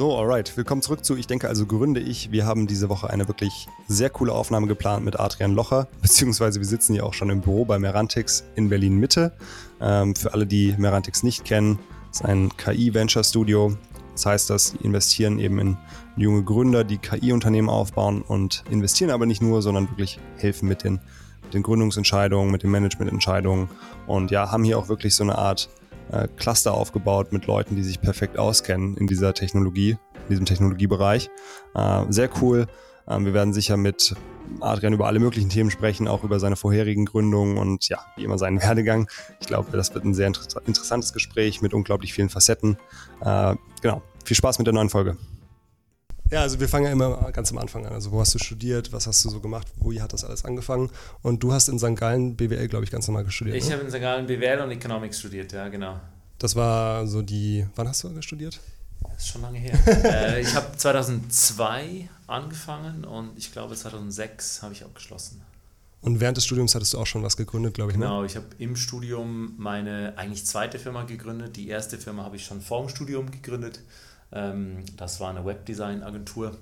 So, alright. Willkommen zurück zu Ich denke also gründe ich. Wir haben diese Woche eine wirklich sehr coole Aufnahme geplant mit Adrian Locher, beziehungsweise wir sitzen hier auch schon im Büro bei Merantix in Berlin Mitte. Ähm, für alle, die Merantix nicht kennen, ist ein KI-Venture-Studio. Das heißt, dass sie investieren eben in junge Gründer, die KI-Unternehmen aufbauen und investieren aber nicht nur, sondern wirklich helfen mit den, mit den Gründungsentscheidungen, mit den Managemententscheidungen und ja, haben hier auch wirklich so eine Art äh, Cluster aufgebaut mit Leuten, die sich perfekt auskennen in dieser Technologie, in diesem Technologiebereich. Äh, sehr cool. Ähm, wir werden sicher mit Adrian über alle möglichen Themen sprechen, auch über seine vorherigen Gründungen und ja, wie immer seinen Werdegang. Ich glaube, das wird ein sehr inter interessantes Gespräch mit unglaublich vielen Facetten. Äh, genau, viel Spaß mit der neuen Folge. Ja, also wir fangen ja immer ganz am Anfang an. Also wo hast du studiert, was hast du so gemacht, wo hat das alles angefangen? Und du hast in St. Gallen BWL, glaube ich, ganz normal studiert. Ich ne? habe in St. Gallen BWL und Economics studiert, ja, genau. Das war so die, wann hast du studiert? Das ist schon lange her. äh, ich habe 2002 angefangen und ich glaube 2006 habe ich abgeschlossen. Und während des Studiums hattest du auch schon was gegründet, glaube ich, ne? Genau, ich habe im Studium meine eigentlich zweite Firma gegründet. Die erste Firma habe ich schon vor dem Studium gegründet. Ähm, das war eine Webdesign-Agentur,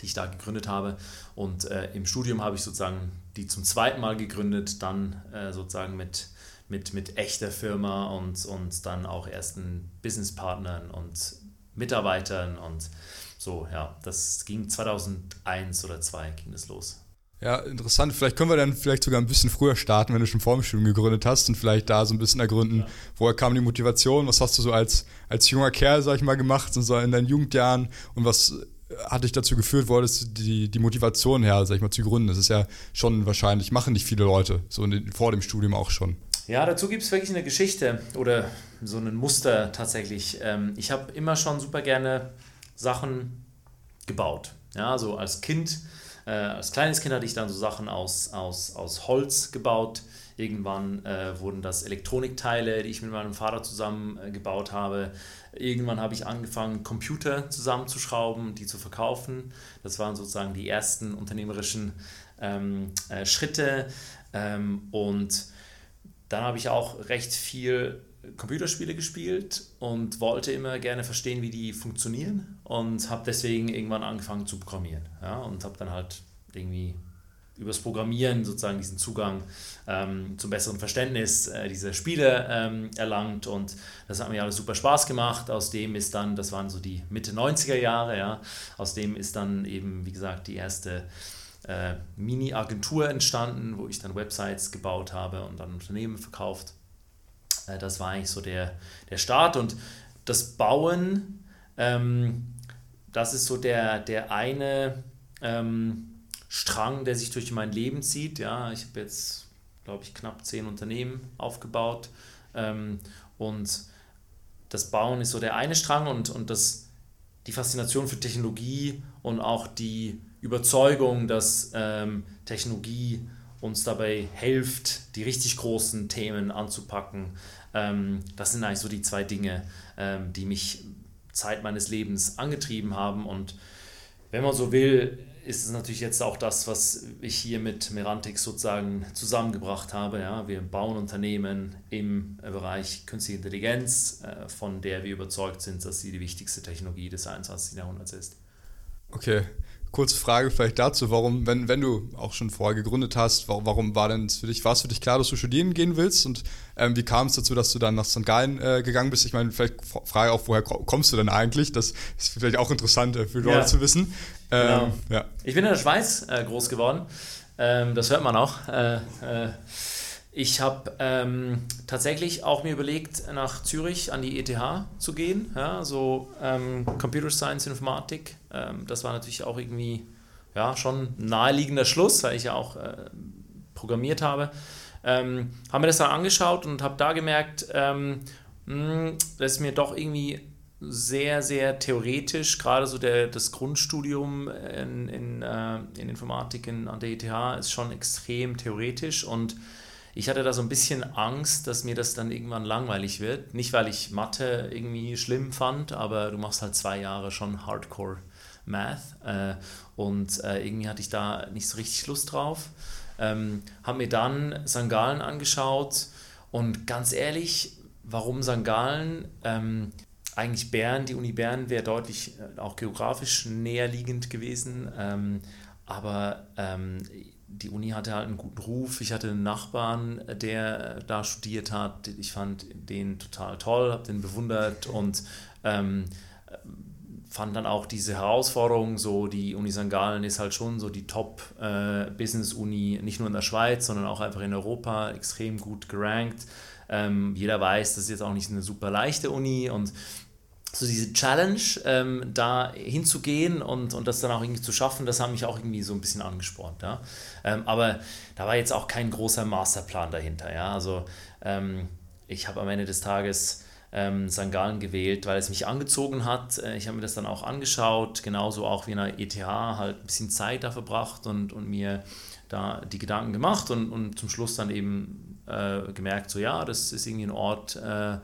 die ich da gegründet habe. Und äh, im Studium habe ich sozusagen die zum zweiten Mal gegründet, dann äh, sozusagen mit, mit, mit echter Firma und, und dann auch ersten Businesspartnern und Mitarbeitern und so, ja, das ging 2001 oder 2002 ging das los. Ja, interessant. Vielleicht können wir dann vielleicht sogar ein bisschen früher starten, wenn du schon vor dem Studium gegründet hast und vielleicht da so ein bisschen ergründen, woher kam die Motivation, was hast du so als, als junger Kerl, sag ich mal, gemacht so in deinen Jugendjahren und was hat dich dazu geführt, wo hattest die, die Motivation her, sag ich mal, zu gründen? Das ist ja schon wahrscheinlich, machen nicht viele Leute, so den, vor dem Studium auch schon. Ja, dazu gibt es wirklich eine Geschichte oder so ein Muster tatsächlich. Ähm, ich habe immer schon super gerne Sachen gebaut. Ja, so als Kind äh, als kleines Kind hatte ich dann so Sachen aus, aus, aus Holz gebaut. Irgendwann äh, wurden das Elektronikteile, die ich mit meinem Vater zusammen äh, gebaut habe. Irgendwann habe ich angefangen, Computer zusammenzuschrauben, die zu verkaufen. Das waren sozusagen die ersten unternehmerischen ähm, äh, Schritte. Ähm, und dann habe ich auch recht viel Computerspiele gespielt und wollte immer gerne verstehen, wie die funktionieren und habe deswegen irgendwann angefangen zu programmieren ja, und habe dann halt irgendwie übers Programmieren sozusagen diesen Zugang ähm, zum besseren Verständnis äh, dieser Spiele ähm, erlangt und das hat mir alles super Spaß gemacht. Aus dem ist dann, das waren so die Mitte 90er Jahre, ja, aus dem ist dann eben, wie gesagt, die erste äh, Mini-Agentur entstanden, wo ich dann Websites gebaut habe und dann Unternehmen verkauft das war eigentlich so der, der Start. Und das Bauen, ähm, das ist so der, der eine ähm, Strang, der sich durch mein Leben zieht. Ja, ich habe jetzt, glaube ich, knapp zehn Unternehmen aufgebaut. Ähm, und das Bauen ist so der eine Strang und, und das, die Faszination für Technologie und auch die Überzeugung, dass ähm, Technologie uns dabei hilft, die richtig großen Themen anzupacken. Ähm, das sind eigentlich so die zwei Dinge, ähm, die mich Zeit meines Lebens angetrieben haben. Und wenn man so will, ist es natürlich jetzt auch das, was ich hier mit Merantix sozusagen zusammengebracht habe. Ja, wir bauen Unternehmen im Bereich künstliche Intelligenz, äh, von der wir überzeugt sind, dass sie die wichtigste Technologie des 21. Jahrhunderts ist. Okay, kurze Frage vielleicht dazu, warum, wenn, wenn du auch schon vorher gegründet hast, warum, warum war denn für dich, war es für dich klar, dass du studieren gehen willst und ähm, wie kam es dazu, dass du dann nach St. Gallen äh, gegangen bist? Ich meine, vielleicht frage auch, woher kommst du denn eigentlich? Das ist vielleicht auch interessant äh, für Leute ja. zu wissen. Ähm, genau. ja. Ich bin in der Schweiz äh, groß geworden, ähm, das hört man auch. Äh, äh, ich habe ähm, tatsächlich auch mir überlegt, nach Zürich an die ETH zu gehen, ja, so ähm, Computer Science, Informatik. Ähm, das war natürlich auch irgendwie ja, schon naheliegender Schluss, weil ich ja auch äh, programmiert habe. Ähm, habe mir das dann angeschaut und habe da gemerkt, ähm, mh, hm, das ist mir doch irgendwie sehr, sehr theoretisch, gerade so der, das Grundstudium in, in, äh, in Informatik in, an der ETH ist schon extrem theoretisch und ich hatte da so ein bisschen Angst, dass mir das dann irgendwann langweilig wird. Nicht, weil ich Mathe irgendwie schlimm fand, aber du machst halt zwei Jahre schon Hardcore Math äh, und äh, irgendwie hatte ich da nicht so richtig Lust drauf. Ähm, habe mir dann St. Gallen angeschaut und ganz ehrlich, warum St. Gallen? Ähm, eigentlich Bern, die Uni Bern wäre deutlich äh, auch geografisch näher liegend gewesen. Ähm, aber ähm, die Uni hatte halt einen guten Ruf. Ich hatte einen Nachbarn, der da studiert hat. Ich fand den total toll, habe den bewundert und ähm, fand dann auch diese Herausforderung, so die Uni St. Gallen ist halt schon so die Top-Business-Uni, äh, nicht nur in der Schweiz, sondern auch einfach in Europa, extrem gut gerankt. Ähm, jeder weiß, das ist jetzt auch nicht eine super leichte Uni und so diese Challenge, ähm, da hinzugehen und, und das dann auch irgendwie zu schaffen, das hat mich auch irgendwie so ein bisschen angespornt. Ja? Ähm, aber da war jetzt auch kein großer Masterplan dahinter. Ja? Also ähm, ich habe am Ende des Tages ähm. Gallen gewählt, weil es mich angezogen hat. Äh, ich habe mir das dann auch angeschaut, genauso auch wie in der ETH, halt ein bisschen Zeit da verbracht und, und mir da die Gedanken gemacht und, und zum Schluss dann eben äh, gemerkt, so ja, das ist irgendwie ein Ort, äh,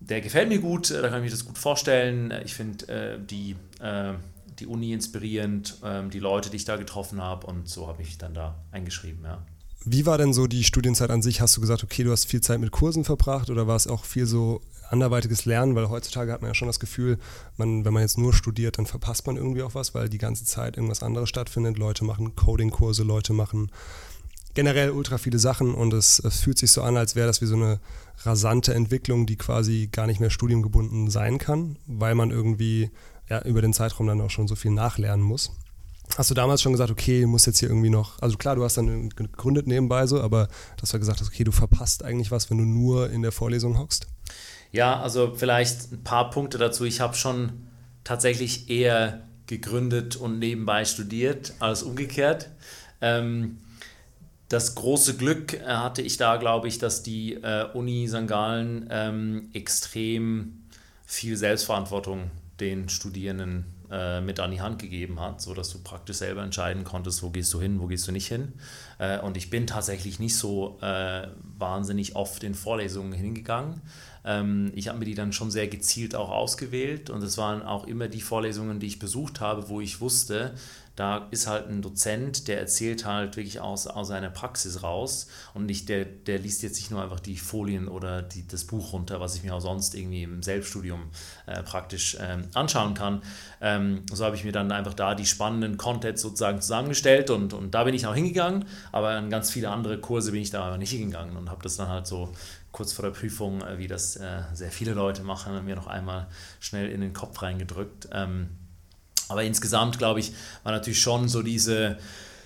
der gefällt mir gut, da kann ich mir das gut vorstellen. Ich finde äh, die, äh, die Uni inspirierend, ähm, die Leute, die ich da getroffen habe und so habe ich mich dann da eingeschrieben, ja. Wie war denn so die Studienzeit an sich? Hast du gesagt, okay, du hast viel Zeit mit Kursen verbracht oder war es auch viel so anderweitiges Lernen? Weil heutzutage hat man ja schon das Gefühl, man, wenn man jetzt nur studiert, dann verpasst man irgendwie auch was, weil die ganze Zeit irgendwas anderes stattfindet. Leute machen Coding-Kurse, Leute machen generell ultra viele Sachen und es, es fühlt sich so an, als wäre das wie so eine rasante Entwicklung, die quasi gar nicht mehr studiumgebunden sein kann, weil man irgendwie ja, über den Zeitraum dann auch schon so viel nachlernen muss. Hast du damals schon gesagt, okay, du musst jetzt hier irgendwie noch, also klar, du hast dann gegründet nebenbei so, aber dass du gesagt hast, okay, du verpasst eigentlich was, wenn du nur in der Vorlesung hockst? Ja, also vielleicht ein paar Punkte dazu. Ich habe schon tatsächlich eher gegründet und nebenbei studiert als umgekehrt. Ähm, das große Glück äh, hatte ich da, glaube ich, dass die äh, Uni St. Gallen ähm, extrem viel Selbstverantwortung den Studierenden äh, mit an die Hand gegeben hat, sodass du praktisch selber entscheiden konntest, wo gehst du hin, wo gehst du nicht hin. Äh, und ich bin tatsächlich nicht so äh, wahnsinnig oft in Vorlesungen hingegangen. Ähm, ich habe mir die dann schon sehr gezielt auch ausgewählt und es waren auch immer die Vorlesungen, die ich besucht habe, wo ich wusste, da ist halt ein Dozent, der erzählt halt wirklich aus, aus seiner Praxis raus und nicht der, der liest jetzt nicht nur einfach die Folien oder die, das Buch runter, was ich mir auch sonst irgendwie im Selbststudium äh, praktisch ähm, anschauen kann. Ähm, so habe ich mir dann einfach da die spannenden Contents sozusagen zusammengestellt und, und da bin ich auch hingegangen, aber an ganz viele andere Kurse bin ich da aber nicht hingegangen und habe das dann halt so kurz vor der Prüfung, äh, wie das äh, sehr viele Leute machen, mir noch einmal schnell in den Kopf reingedrückt. Aber insgesamt, glaube ich, war natürlich schon so diese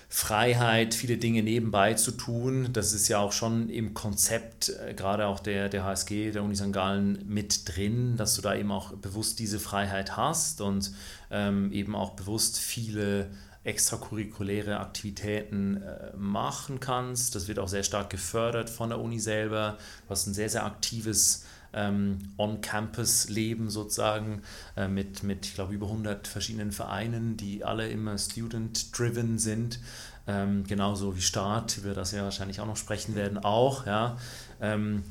Freiheit, viele Dinge nebenbei zu tun. Das ist ja auch schon im Konzept, äh, gerade auch der, der HSG, der Uni St. Gallen, mit drin, dass du da eben auch bewusst diese Freiheit hast und ähm, eben auch bewusst viele extracurriculäre Aktivitäten äh, machen kannst. Das wird auch sehr stark gefördert von der Uni selber. Du hast ein sehr, sehr aktives ähm, On-Campus-Leben sozusagen äh, mit, mit, ich glaube, über 100 verschiedenen Vereinen, die alle immer student-driven sind. Ähm, genauso wie Start, über das wir wahrscheinlich auch noch sprechen werden, auch. Ja. Ähm,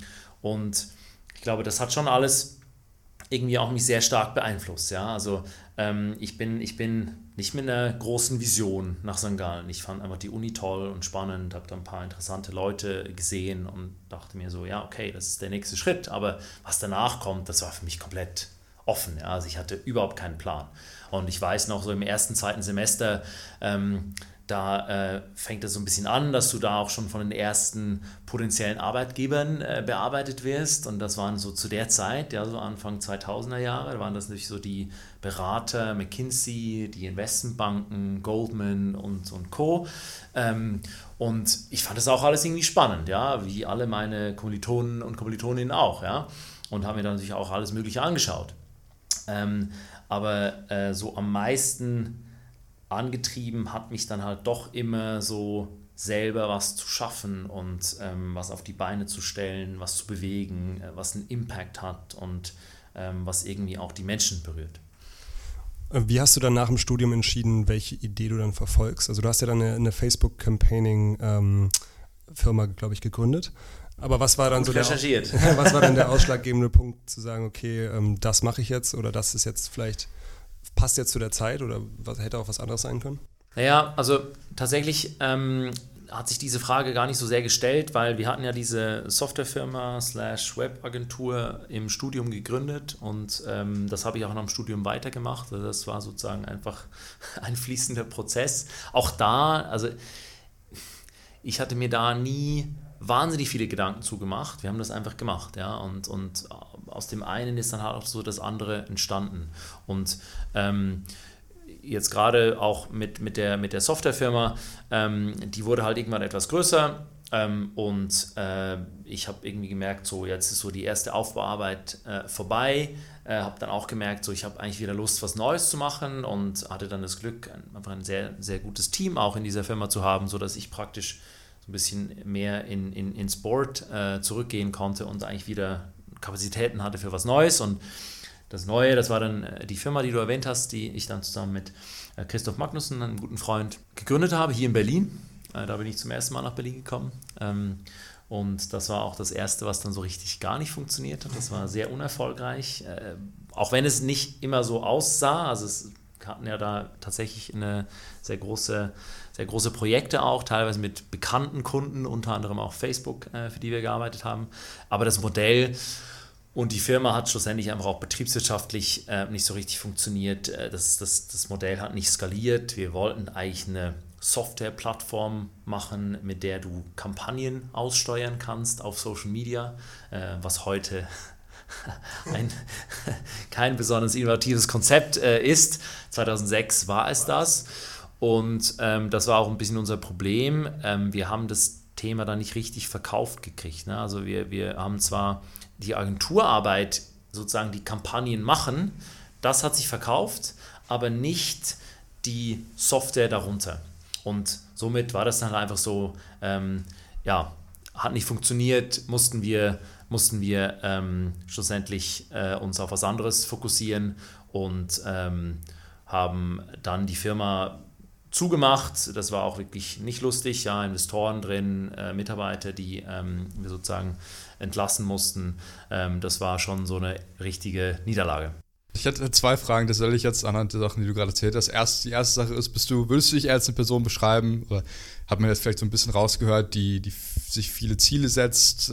und ich glaube, das hat schon alles irgendwie auch mich sehr stark beeinflusst. Ja. Also ähm, ich, bin, ich bin nicht mit einer großen Vision nach St. Gallen. Ich fand einfach die Uni toll und spannend, habe da ein paar interessante Leute gesehen und dachte mir so, ja, okay, das ist der nächste Schritt. Aber was danach kommt, das war für mich komplett offen. Ja. Also ich hatte überhaupt keinen Plan. Und ich weiß noch so im ersten, zweiten Semester, ähm, da äh, fängt es so ein bisschen an, dass du da auch schon von den ersten potenziellen Arbeitgebern äh, bearbeitet wirst. Und das waren so zu der Zeit, ja, so Anfang 2000er Jahre, da waren das natürlich so die Berater, McKinsey, die Investmentbanken, Goldman und, und Co. Ähm, und ich fand das auch alles irgendwie spannend, ja, wie alle meine Kommilitonen und Kommilitoninnen auch, ja. Und habe mir dann natürlich auch alles Mögliche angeschaut. Ähm, aber äh, so am meisten angetrieben hat mich dann halt doch immer so selber was zu schaffen und ähm, was auf die Beine zu stellen, was zu bewegen, äh, was einen Impact hat und ähm, was irgendwie auch die Menschen berührt. Äh, wie hast du dann nach dem Studium entschieden, welche Idee du dann verfolgst? Also du hast ja dann eine, eine Facebook-Campaigning-Firma, ähm, glaube ich, gegründet. Aber was war dann Gut so der, was war dann der ausschlaggebende Punkt zu sagen, okay, ähm, das mache ich jetzt oder das ist jetzt vielleicht passt jetzt zu der Zeit oder was, hätte auch was anderes sein können? Naja, also tatsächlich ähm, hat sich diese Frage gar nicht so sehr gestellt, weil wir hatten ja diese Softwarefirma slash Webagentur im Studium gegründet und ähm, das habe ich auch noch im Studium weitergemacht. Also das war sozusagen einfach ein fließender Prozess. Auch da, also ich hatte mir da nie wahnsinnig viele Gedanken zugemacht. Wir haben das einfach gemacht, ja. Und, und aus dem einen ist dann halt auch so das andere entstanden. Und ähm, jetzt gerade auch mit, mit, der, mit der Softwarefirma, ähm, die wurde halt irgendwann etwas größer. Ähm, und äh, ich habe irgendwie gemerkt, so jetzt ist so die erste Aufbauarbeit äh, vorbei. Äh, habe dann auch gemerkt, so ich habe eigentlich wieder Lust, was Neues zu machen und hatte dann das Glück, einfach ein sehr, sehr gutes Team auch in dieser Firma zu haben, sodass ich praktisch so ein bisschen mehr in, in, in Sport äh, zurückgehen konnte und eigentlich wieder Kapazitäten hatte für was Neues. Und das Neue, das war dann äh, die Firma, die du erwähnt hast, die ich dann zusammen mit äh, Christoph Magnussen, einem guten Freund, gegründet habe, hier in Berlin. Äh, da bin ich zum ersten Mal nach Berlin gekommen. Ähm, und das war auch das Erste, was dann so richtig gar nicht funktioniert hat. Das war sehr unerfolgreich, auch wenn es nicht immer so aussah. Also es hatten ja da tatsächlich eine sehr große, sehr große Projekte auch, teilweise mit bekannten Kunden, unter anderem auch Facebook, für die wir gearbeitet haben. Aber das Modell und die Firma hat schlussendlich einfach auch betriebswirtschaftlich äh, nicht so richtig funktioniert. Äh, das, das, das Modell hat nicht skaliert. Wir wollten eigentlich eine Softwareplattform machen, mit der du Kampagnen aussteuern kannst auf Social Media, äh, was heute ein, kein besonders innovatives Konzept äh, ist. 2006 war es das. Und ähm, das war auch ein bisschen unser Problem. Ähm, wir haben das Thema dann nicht richtig verkauft gekriegt. Ne? Also wir, wir haben zwar die Agenturarbeit, sozusagen die Kampagnen machen, das hat sich verkauft, aber nicht die Software darunter. Und somit war das dann einfach so, ähm, ja, hat nicht funktioniert, mussten wir, mussten wir ähm, schlussendlich äh, uns auf was anderes fokussieren und ähm, haben dann die Firma zugemacht. Das war auch wirklich nicht lustig. Ja, Investoren drin, äh, Mitarbeiter, die ähm, wir sozusagen entlassen mussten. Ähm, das war schon so eine richtige Niederlage. Ich hätte zwei Fragen, das soll ich jetzt anhand der Sachen, die du gerade erzählt hast. Erst, die erste Sache ist, bist du, würdest du dich eher als eine Person beschreiben, oder hat man jetzt vielleicht so ein bisschen rausgehört, die, die sich viele Ziele setzt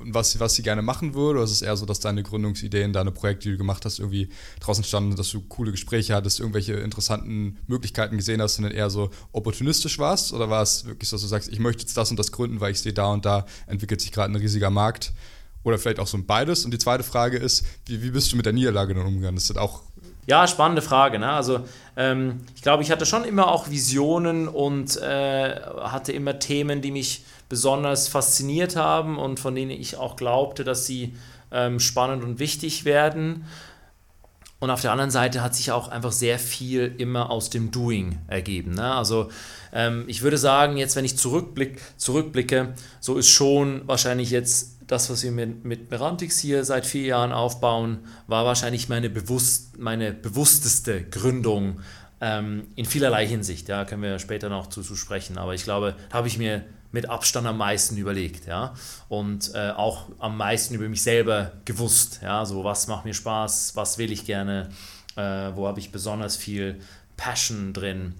und was, was sie gerne machen würde? Oder ist es eher so, dass deine Gründungsideen, deine Projekte, die du gemacht hast, irgendwie draußen standen, dass du coole Gespräche hattest, irgendwelche interessanten Möglichkeiten gesehen hast und dann eher so opportunistisch warst? Oder war es wirklich so, dass du sagst, ich möchte jetzt das und das gründen, weil ich sehe, da und da entwickelt sich gerade ein riesiger Markt? Oder vielleicht auch so ein beides. Und die zweite Frage ist, wie, wie bist du mit der Niederlage dann umgegangen? Das ist auch ja, spannende Frage. Ne? Also ähm, ich glaube, ich hatte schon immer auch Visionen und äh, hatte immer Themen, die mich besonders fasziniert haben und von denen ich auch glaubte, dass sie ähm, spannend und wichtig werden. Und auf der anderen Seite hat sich auch einfach sehr viel immer aus dem Doing ergeben. Ne? Also ähm, ich würde sagen, jetzt wenn ich zurückblick, zurückblicke, so ist schon wahrscheinlich jetzt das, was wir mit, mit Merantix hier seit vier Jahren aufbauen, war wahrscheinlich meine, bewusst, meine bewussteste Gründung ähm, in vielerlei Hinsicht. Ja, können wir später noch zu, zu sprechen. Aber ich glaube, da habe ich mir mit Abstand am meisten überlegt, ja, und äh, auch am meisten über mich selber gewusst, ja, so was macht mir Spaß, was will ich gerne, äh, wo habe ich besonders viel Passion drin,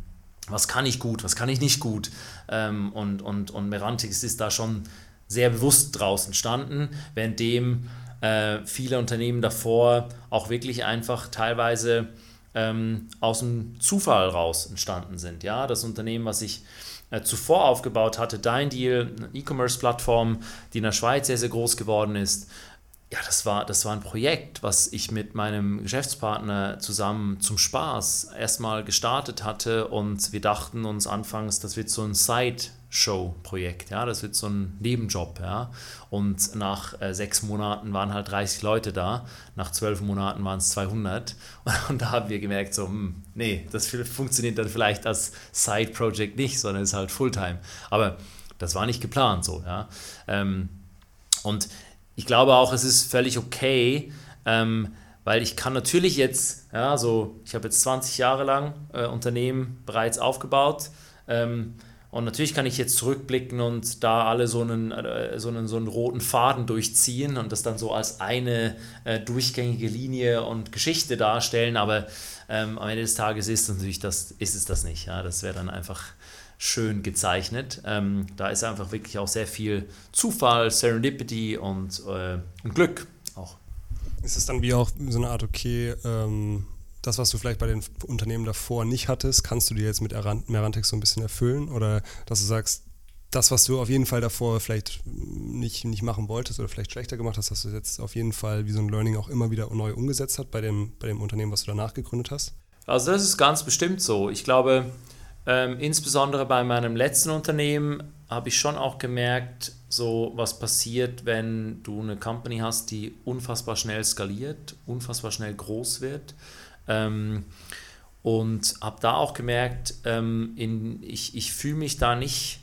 was kann ich gut, was kann ich nicht gut, ähm, und, und, und Merantix ist da schon sehr bewusst draußen standen, währenddem äh, viele Unternehmen davor auch wirklich einfach teilweise ähm, aus dem Zufall raus entstanden sind. Ja, das Unternehmen, was ich äh, zuvor aufgebaut hatte, Dein Deal, eine E-Commerce-Plattform, die in der Schweiz sehr, sehr groß geworden ist, ja, das war, das war ein Projekt, was ich mit meinem Geschäftspartner zusammen zum Spaß erstmal gestartet hatte und wir dachten uns anfangs, das wird so ein Side- Show-Projekt. Ja, das wird so ein Nebenjob. Ja, und nach äh, sechs Monaten waren halt 30 Leute da. Nach zwölf Monaten waren es 200. Und, da haben wir gemerkt, so, hm, nee, das funktioniert dann vielleicht als Side-Project nicht, sondern ist halt Fulltime. Aber das war nicht geplant so. Ja, ähm, und ich glaube auch, es ist völlig okay. Ähm, weil ich kann natürlich jetzt, ja, so, ich habe jetzt 20 Jahre lang äh, Unternehmen bereits aufgebaut. Ähm, und natürlich kann ich jetzt zurückblicken und da alle so einen, äh, so einen, so einen roten Faden durchziehen und das dann so als eine äh, durchgängige Linie und Geschichte darstellen, aber ähm, am Ende des Tages ist, natürlich das, ist es das nicht. Ja? Das wäre dann einfach schön gezeichnet. Ähm, da ist einfach wirklich auch sehr viel Zufall, Serendipity und, äh, und Glück auch. Ist es dann wie auch so eine Art, okay, ähm, das, was du vielleicht bei den Unternehmen davor nicht hattest, kannst du dir jetzt mit Merantix so ein bisschen erfüllen? Oder dass du sagst, das, was du auf jeden Fall davor vielleicht nicht, nicht machen wolltest oder vielleicht schlechter gemacht hast, dass du jetzt auf jeden Fall wie so ein Learning auch immer wieder neu umgesetzt hast bei dem, bei dem Unternehmen, was du danach gegründet hast? Also das ist ganz bestimmt so. Ich glaube, ähm, insbesondere bei meinem letzten Unternehmen habe ich schon auch gemerkt, so was passiert, wenn du eine Company hast, die unfassbar schnell skaliert, unfassbar schnell groß wird. Ähm, und habe da auch gemerkt, ähm, in, ich, ich fühle mich da nicht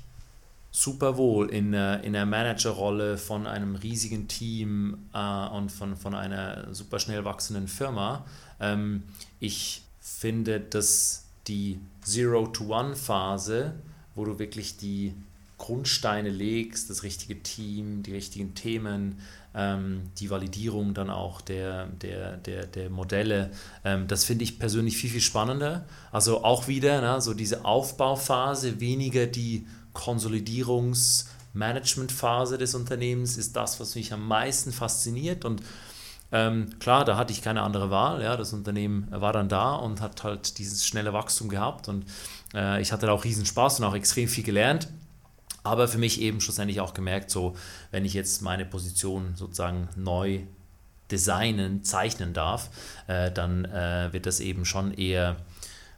super wohl in, in der Managerrolle von einem riesigen Team äh, und von, von einer super schnell wachsenden Firma. Ähm, ich finde, dass die Zero-to-One-Phase, wo du wirklich die Grundsteine legst, das richtige Team, die richtigen Themen, die Validierung dann auch der, der, der, der Modelle, ähm, das finde ich persönlich viel, viel spannender. Also auch wieder ne, so diese Aufbauphase, weniger die Konsolidierungs- Managementphase des Unternehmens ist das, was mich am meisten fasziniert und ähm, klar, da hatte ich keine andere Wahl. Ja, das Unternehmen war dann da und hat halt dieses schnelle Wachstum gehabt und äh, ich hatte da auch riesen Spaß und auch extrem viel gelernt. Aber für mich eben schlussendlich auch gemerkt, so wenn ich jetzt meine Position sozusagen neu designen, zeichnen darf, äh, dann äh, wird das eben schon eher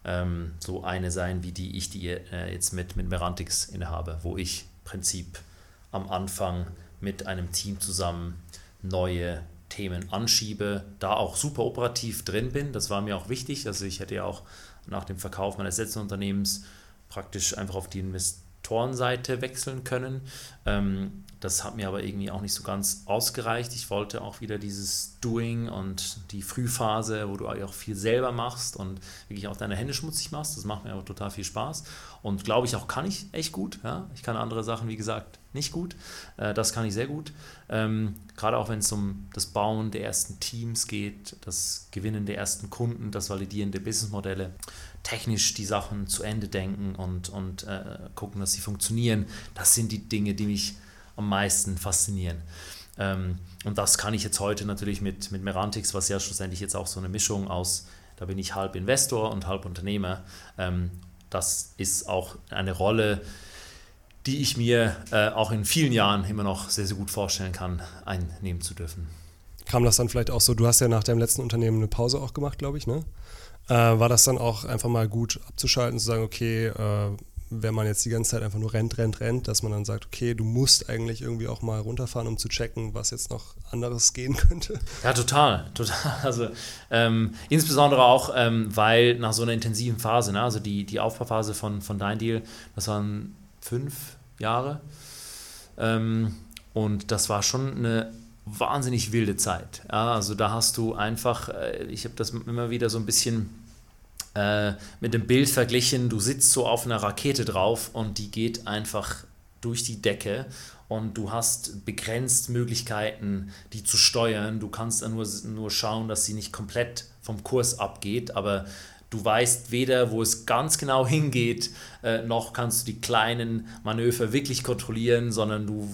ähm, so eine sein, wie die ich die äh, jetzt mit, mit Merantix innehabe, wo ich im Prinzip am Anfang mit einem Team zusammen neue Themen anschiebe, da auch super operativ drin bin. Das war mir auch wichtig. Also ich hätte ja auch nach dem Verkauf meines letzten Unternehmens praktisch einfach auf die Invest Investorenseite wechseln können. Ähm, das hat mir aber irgendwie auch nicht so ganz ausgereicht. Ich wollte auch wieder dieses Doing und die Frühphase, wo du auch viel selber machst und wirklich auch deine Hände schmutzig machst. Das macht mir aber total viel Spaß. Und glaube ich auch, kann ich echt gut. Ja? Ich kann andere Sachen, wie gesagt, nicht gut. Äh, das kann ich sehr gut. Ähm, gerade auch wenn es um das Bauen der ersten Teams geht, das Gewinnen der ersten Kunden, das Validieren der Businessmodelle technisch die Sachen zu Ende denken und, und äh, gucken, dass sie funktionieren. Das sind die Dinge, die mich am meisten faszinieren. Ähm, und das kann ich jetzt heute natürlich mit, mit Merantix, was ja schlussendlich jetzt auch so eine Mischung aus, da bin ich halb Investor und halb Unternehmer. Ähm, das ist auch eine Rolle, die ich mir äh, auch in vielen Jahren immer noch sehr, sehr gut vorstellen kann, einnehmen zu dürfen. Kam das dann vielleicht auch so, du hast ja nach deinem letzten Unternehmen eine Pause auch gemacht, glaube ich, ne? Äh, war das dann auch einfach mal gut abzuschalten, zu sagen, okay, äh, wenn man jetzt die ganze Zeit einfach nur rennt, rennt, rennt, dass man dann sagt, okay, du musst eigentlich irgendwie auch mal runterfahren, um zu checken, was jetzt noch anderes gehen könnte? Ja, total, total. Also ähm, insbesondere auch, ähm, weil nach so einer intensiven Phase, ne, also die, die Aufbauphase von, von Dein Deal, das waren fünf Jahre. Ähm, und das war schon eine wahnsinnig wilde Zeit. Ja, also da hast du einfach, äh, ich habe das immer wieder so ein bisschen äh, mit dem Bild verglichen, du sitzt so auf einer Rakete drauf und die geht einfach durch die Decke und du hast begrenzt Möglichkeiten, die zu steuern. Du kannst dann nur, nur schauen, dass sie nicht komplett vom Kurs abgeht, aber du weißt weder, wo es ganz genau hingeht, äh, noch kannst du die kleinen Manöver wirklich kontrollieren, sondern du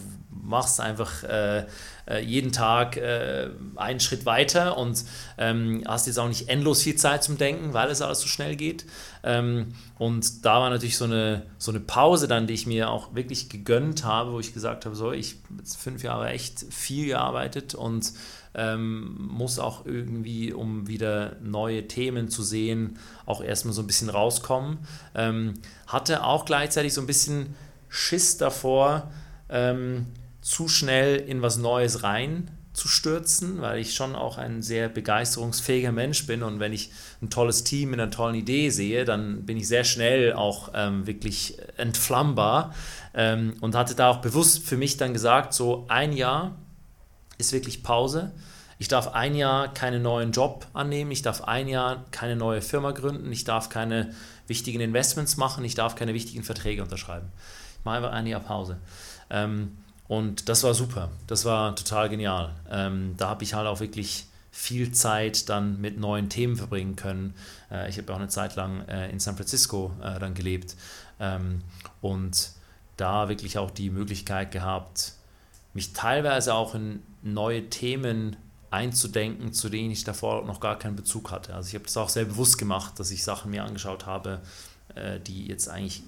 machst einfach äh, äh, jeden Tag äh, einen Schritt weiter und ähm, hast jetzt auch nicht endlos viel Zeit zum Denken, weil es alles so schnell geht. Ähm, und da war natürlich so eine, so eine Pause dann, die ich mir auch wirklich gegönnt habe, wo ich gesagt habe, so, ich habe jetzt fünf Jahre echt viel gearbeitet und ähm, muss auch irgendwie, um wieder neue Themen zu sehen, auch erstmal so ein bisschen rauskommen. Ähm, hatte auch gleichzeitig so ein bisschen Schiss davor, ähm, zu schnell in was Neues rein zu stürzen, weil ich schon auch ein sehr begeisterungsfähiger Mensch bin und wenn ich ein tolles Team mit einer tollen Idee sehe, dann bin ich sehr schnell auch ähm, wirklich entflammbar ähm, und hatte da auch bewusst für mich dann gesagt, so ein Jahr ist wirklich Pause. ich darf ein Jahr keinen neuen Job annehmen, ich darf ein Jahr keine neue Firma gründen, ich darf keine wichtigen Investments machen, ich darf keine wichtigen Verträge unterschreiben. Ich mache einfach ein Jahr Pause. Ähm, und das war super, das war total genial. Ähm, da habe ich halt auch wirklich viel Zeit dann mit neuen Themen verbringen können. Äh, ich habe auch eine Zeit lang äh, in San Francisco äh, dann gelebt ähm, und da wirklich auch die Möglichkeit gehabt, mich teilweise auch in neue Themen einzudenken, zu denen ich davor noch gar keinen Bezug hatte. Also ich habe das auch sehr bewusst gemacht, dass ich Sachen mir angeschaut habe, äh, die jetzt eigentlich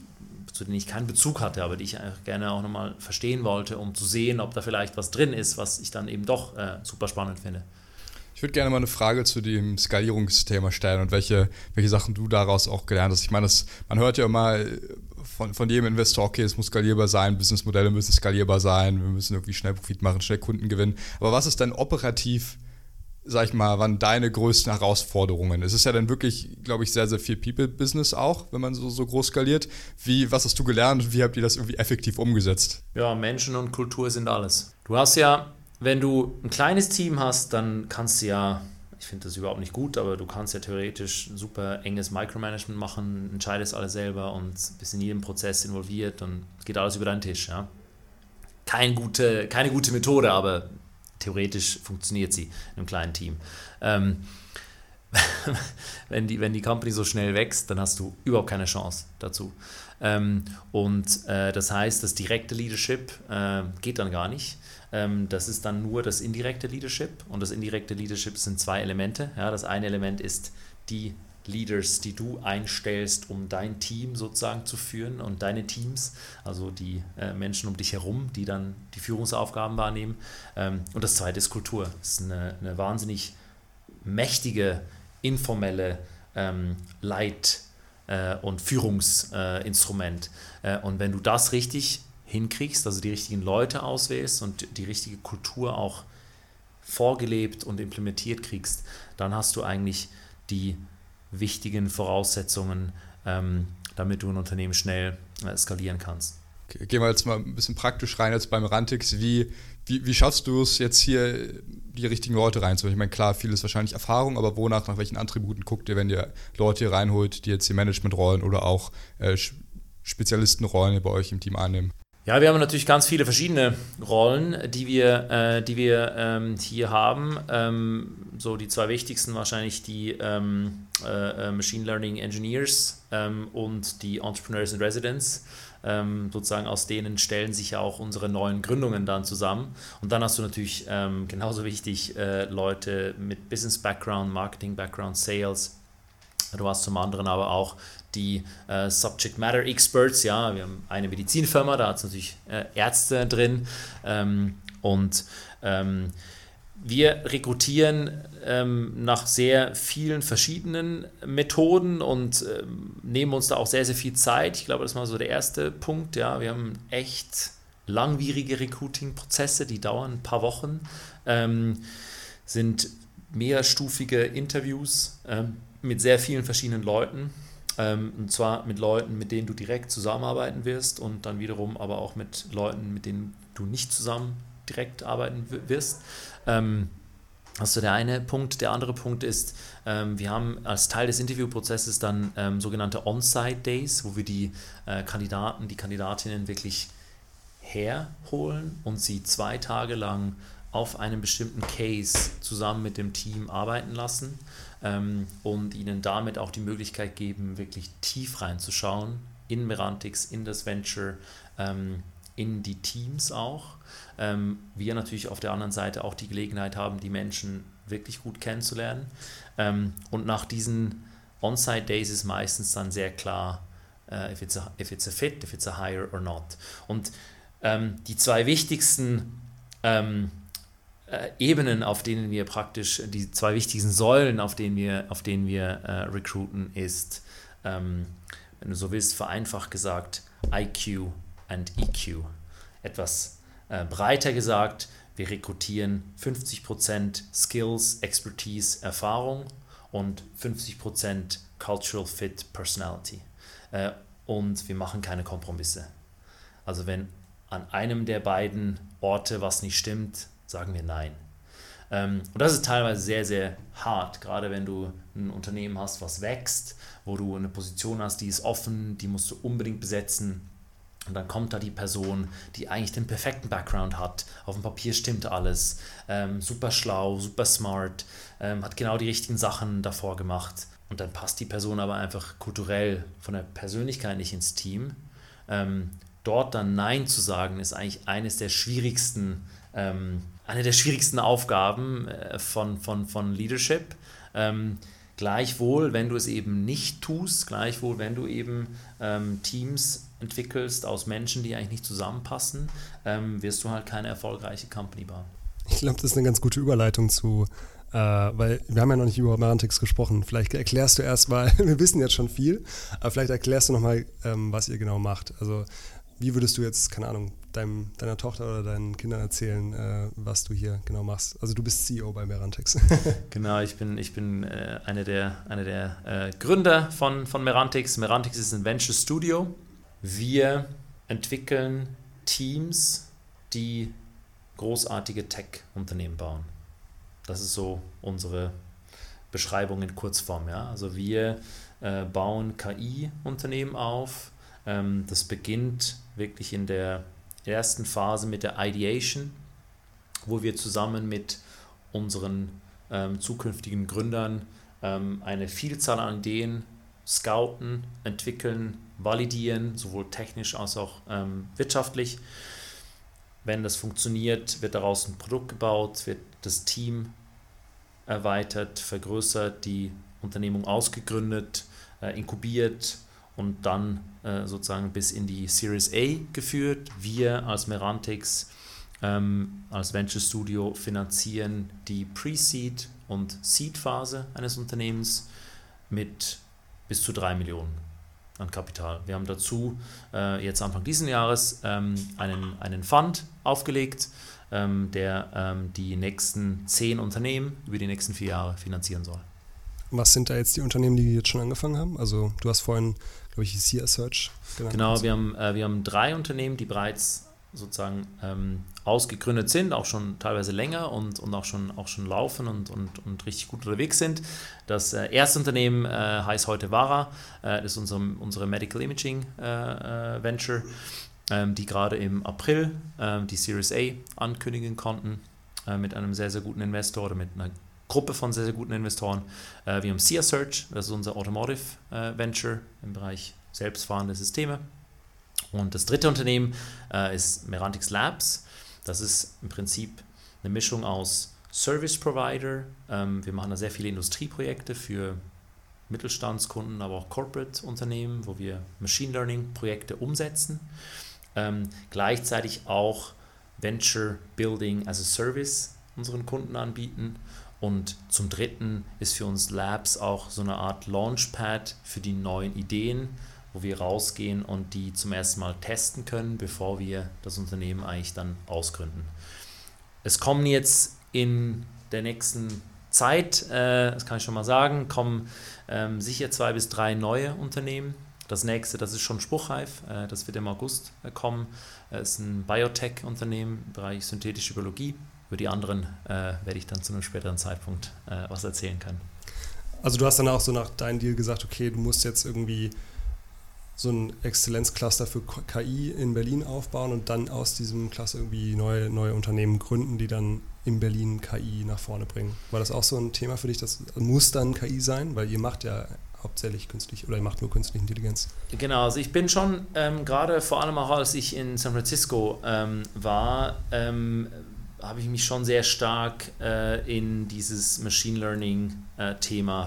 zu denen ich keinen Bezug hatte, aber die ich gerne auch nochmal verstehen wollte, um zu sehen, ob da vielleicht was drin ist, was ich dann eben doch äh, super spannend finde. Ich würde gerne mal eine Frage zu dem Skalierungsthema stellen und welche, welche Sachen du daraus auch gelernt hast. Ich meine, das, man hört ja immer von, von jedem Investor, okay, es muss skalierbar sein, Businessmodelle müssen skalierbar sein, wir müssen irgendwie schnell Profit machen, schnell Kunden gewinnen. Aber was ist denn operativ, sag ich mal, wann deine größten Herausforderungen? Es ist ja dann wirklich, glaube ich, sehr, sehr viel People-Business auch, wenn man so, so groß skaliert. Wie, was hast du gelernt und wie habt ihr das irgendwie effektiv umgesetzt? Ja, Menschen und Kultur sind alles. Du hast ja wenn du ein kleines Team hast, dann kannst du ja, ich finde das überhaupt nicht gut, aber du kannst ja theoretisch ein super enges Micromanagement machen, entscheidest alles selber und bist in jedem Prozess involviert und geht alles über deinen Tisch. Ja? Kein gute, keine gute Methode, aber theoretisch funktioniert sie in einem kleinen Team. Ähm, wenn, die, wenn die Company so schnell wächst, dann hast du überhaupt keine Chance dazu. Ähm, und äh, das heißt, das direkte Leadership äh, geht dann gar nicht. Ähm, das ist dann nur das indirekte Leadership und das indirekte Leadership sind zwei Elemente. Ja, das eine Element ist die Leaders, die du einstellst, um dein Team sozusagen zu führen und deine Teams, also die äh, Menschen um dich herum, die dann die Führungsaufgaben wahrnehmen. Ähm, und das zweite ist Kultur. Das ist eine, eine wahnsinnig mächtige, informelle ähm, Leit- äh, und Führungsinstrument. Äh, und wenn du das richtig hinkriegst, also die richtigen Leute auswählst und die richtige Kultur auch vorgelebt und implementiert kriegst, dann hast du eigentlich die wichtigen Voraussetzungen, ähm, damit du ein Unternehmen schnell äh, skalieren kannst. Okay, gehen wir jetzt mal ein bisschen praktisch rein jetzt beim Rantix. Wie, wie, wie schaffst du es jetzt hier, die richtigen Leute reinzuholen? Ich meine, klar, viel ist wahrscheinlich Erfahrung, aber wonach, nach welchen Attributen guckt ihr, wenn ihr Leute hier reinholt, die jetzt hier Managementrollen oder auch äh, Spezialistenrollen bei euch im Team annehmen? Ja, wir haben natürlich ganz viele verschiedene Rollen, die wir, äh, die wir ähm, hier haben. Ähm, so die zwei wichtigsten wahrscheinlich die ähm, äh, äh Machine Learning Engineers ähm, und die Entrepreneurs in Residence. Ähm, sozusagen aus denen stellen sich ja auch unsere neuen Gründungen dann zusammen. Und dann hast du natürlich ähm, genauso wichtig äh, Leute mit Business Background, Marketing Background, Sales. Du hast zum anderen aber auch die äh, Subject Matter Experts, ja, wir haben eine Medizinfirma, da hat es natürlich äh, Ärzte drin ähm, und ähm, wir rekrutieren ähm, nach sehr vielen verschiedenen Methoden und ähm, nehmen uns da auch sehr, sehr viel Zeit. Ich glaube, das mal so der erste Punkt. Ja, wir haben echt langwierige Recruiting-Prozesse, die dauern ein paar Wochen, ähm, sind mehrstufige Interviews ähm, mit sehr vielen verschiedenen Leuten und zwar mit Leuten, mit denen du direkt zusammenarbeiten wirst und dann wiederum aber auch mit Leuten, mit denen du nicht zusammen direkt arbeiten wirst. Ähm, das ist so der eine Punkt. Der andere Punkt ist, ähm, wir haben als Teil des Interviewprozesses dann ähm, sogenannte On-Site-Days, wo wir die äh, Kandidaten, die Kandidatinnen wirklich herholen und sie zwei Tage lang auf einem bestimmten Case zusammen mit dem Team arbeiten lassen ähm, und ihnen damit auch die Möglichkeit geben, wirklich tief reinzuschauen in Merantix, in das Venture, ähm, in die Teams auch. Ähm, wir natürlich auf der anderen Seite auch die Gelegenheit haben, die Menschen wirklich gut kennenzulernen. Ähm, und nach diesen On-Site Days ist meistens dann sehr klar, uh, if, it's a, if it's a fit, if it's a hire or not. Und ähm, die zwei wichtigsten ähm, äh, Ebenen, auf denen wir praktisch, die zwei wichtigsten Säulen, auf denen wir, auf denen wir äh, recruiten, ist, ähm, wenn du so willst, vereinfacht gesagt, IQ and EQ. Etwas äh, breiter gesagt, wir rekrutieren 50% Skills, Expertise, Erfahrung und 50% Cultural Fit, Personality. Äh, und wir machen keine Kompromisse. Also wenn an einem der beiden Orte was nicht stimmt, sagen wir nein. Ähm, und das ist teilweise sehr, sehr hart, gerade wenn du ein Unternehmen hast, was wächst, wo du eine Position hast, die ist offen, die musst du unbedingt besetzen. Und dann kommt da die Person, die eigentlich den perfekten Background hat. Auf dem Papier stimmt alles. Ähm, super schlau, super smart, ähm, hat genau die richtigen Sachen davor gemacht. Und dann passt die Person aber einfach kulturell von der Persönlichkeit nicht ins Team. Ähm, dort dann Nein zu sagen, ist eigentlich eines der schwierigsten, ähm, eine der schwierigsten Aufgaben äh, von, von, von Leadership. Ähm, gleichwohl, wenn du es eben nicht tust, gleichwohl, wenn du eben ähm, Teams entwickelst aus Menschen, die eigentlich nicht zusammenpassen, ähm, wirst du halt keine erfolgreiche Company bauen. Ich glaube, das ist eine ganz gute Überleitung zu, äh, weil wir haben ja noch nicht über Marantix gesprochen. Vielleicht erklärst du erstmal, wir wissen jetzt schon viel, aber vielleicht erklärst du nochmal, ähm, was ihr genau macht. Also wie würdest du jetzt, keine Ahnung, deinem, deiner Tochter oder deinen Kindern erzählen, äh, was du hier genau machst? Also du bist CEO bei Merantix. genau, ich bin, ich bin äh, einer der, eine der äh, Gründer von, von Merantix. Merantix ist ein Venture Studio. Wir entwickeln Teams, die großartige Tech-Unternehmen bauen. Das ist so unsere Beschreibung in Kurzform. Ja? Also wir äh, bauen KI-Unternehmen auf. Ähm, das beginnt wirklich in der ersten Phase mit der Ideation, wo wir zusammen mit unseren ähm, zukünftigen Gründern ähm, eine Vielzahl an Ideen scouten, entwickeln, validieren, sowohl technisch als auch ähm, wirtschaftlich. Wenn das funktioniert, wird daraus ein Produkt gebaut, wird das Team erweitert, vergrößert, die Unternehmung ausgegründet, äh, inkubiert und dann äh, sozusagen bis in die Series A geführt. Wir als Merantix, ähm, als Venture Studio finanzieren die Pre-Seed und Seed-Phase eines Unternehmens mit bis zu 3 Millionen an Kapital. Wir haben dazu äh, jetzt Anfang dieses Jahres ähm, einen, einen Fund aufgelegt, ähm, der ähm, die nächsten zehn Unternehmen über die nächsten vier Jahre finanzieren soll. Was sind da jetzt die Unternehmen, die jetzt schon angefangen haben? Also du hast vorhin, glaube ich, SIA Search. Genau, wir haben, äh, wir haben drei Unternehmen, die bereits sozusagen ähm, ausgegründet sind, auch schon teilweise länger und, und auch, schon, auch schon laufen und, und, und richtig gut unterwegs sind. Das äh, erste Unternehmen äh, heißt heute Vara, äh, das ist unser, unsere Medical Imaging äh, äh, Venture, ähm, die gerade im April ähm, die Series A ankündigen konnten äh, mit einem sehr, sehr guten Investor oder mit einer Gruppe von sehr, sehr guten Investoren. wir haben SIA Search, das ist unser Automotive Venture im Bereich selbstfahrende Systeme. Und das dritte Unternehmen äh, ist Merantix Labs. Das ist im Prinzip eine Mischung aus Service Provider. Ähm, wir machen da sehr viele Industrieprojekte für Mittelstandskunden, aber auch Corporate-Unternehmen, wo wir Machine Learning-Projekte umsetzen. Ähm, gleichzeitig auch Venture Building as a Service unseren Kunden anbieten. Und zum Dritten ist für uns Labs auch so eine Art Launchpad für die neuen Ideen wo wir rausgehen und die zum ersten Mal testen können, bevor wir das Unternehmen eigentlich dann ausgründen. Es kommen jetzt in der nächsten Zeit, äh, das kann ich schon mal sagen, kommen ähm, sicher zwei bis drei neue Unternehmen. Das nächste, das ist schon spruchreif, äh, das wird im August äh, kommen, äh, ist ein Biotech-Unternehmen im Bereich synthetische Biologie. Über die anderen äh, werde ich dann zu einem späteren Zeitpunkt äh, was erzählen können. Also du hast dann auch so nach deinem Deal gesagt, okay, du musst jetzt irgendwie so ein Exzellenzcluster für KI in Berlin aufbauen und dann aus diesem Cluster irgendwie neue, neue Unternehmen gründen, die dann in Berlin KI nach vorne bringen. War das auch so ein Thema für dich? Das muss dann KI sein, weil ihr macht ja hauptsächlich künstlich oder ihr macht nur künstliche Intelligenz. Genau, also ich bin schon ähm, gerade vor allem auch als ich in San Francisco ähm, war, ähm, habe ich mich schon sehr stark äh, in dieses Machine Learning äh,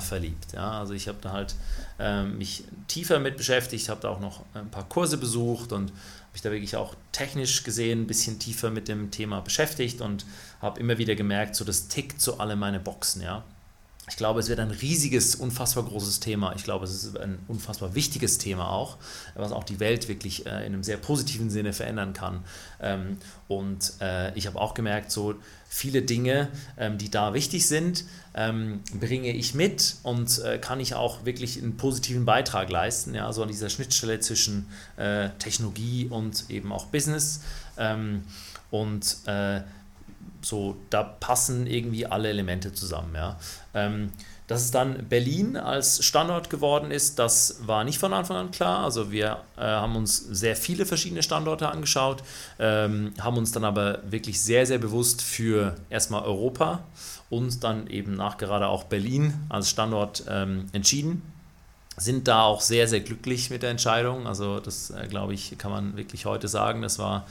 verliebt. Ja? Also ich habe da halt äh, mich tiefer mit beschäftigt, habe da auch noch ein paar Kurse besucht und habe mich da wirklich auch technisch gesehen ein bisschen tiefer mit dem Thema beschäftigt und habe immer wieder gemerkt, so das tickt so alle meine Boxen. Ja? Ich glaube, es wird ein riesiges, unfassbar großes Thema. Ich glaube, es ist ein unfassbar wichtiges Thema auch, was auch die Welt wirklich äh, in einem sehr positiven Sinne verändern kann. Ähm, und äh, ich habe auch gemerkt, so viele Dinge, ähm, die da wichtig sind, ähm, bringe ich mit und äh, kann ich auch wirklich einen positiven Beitrag leisten. Ja, so an dieser Schnittstelle zwischen äh, Technologie und eben auch Business. Ähm, und äh, so, da passen irgendwie alle Elemente zusammen. Ja. Ähm, dass es dann Berlin als Standort geworden ist, das war nicht von Anfang an klar. Also wir äh, haben uns sehr viele verschiedene Standorte angeschaut, ähm, haben uns dann aber wirklich sehr, sehr bewusst für erstmal Europa und dann eben nachgerade auch Berlin als Standort ähm, entschieden. Sind da auch sehr, sehr glücklich mit der Entscheidung. Also das, äh, glaube ich, kann man wirklich heute sagen. Das war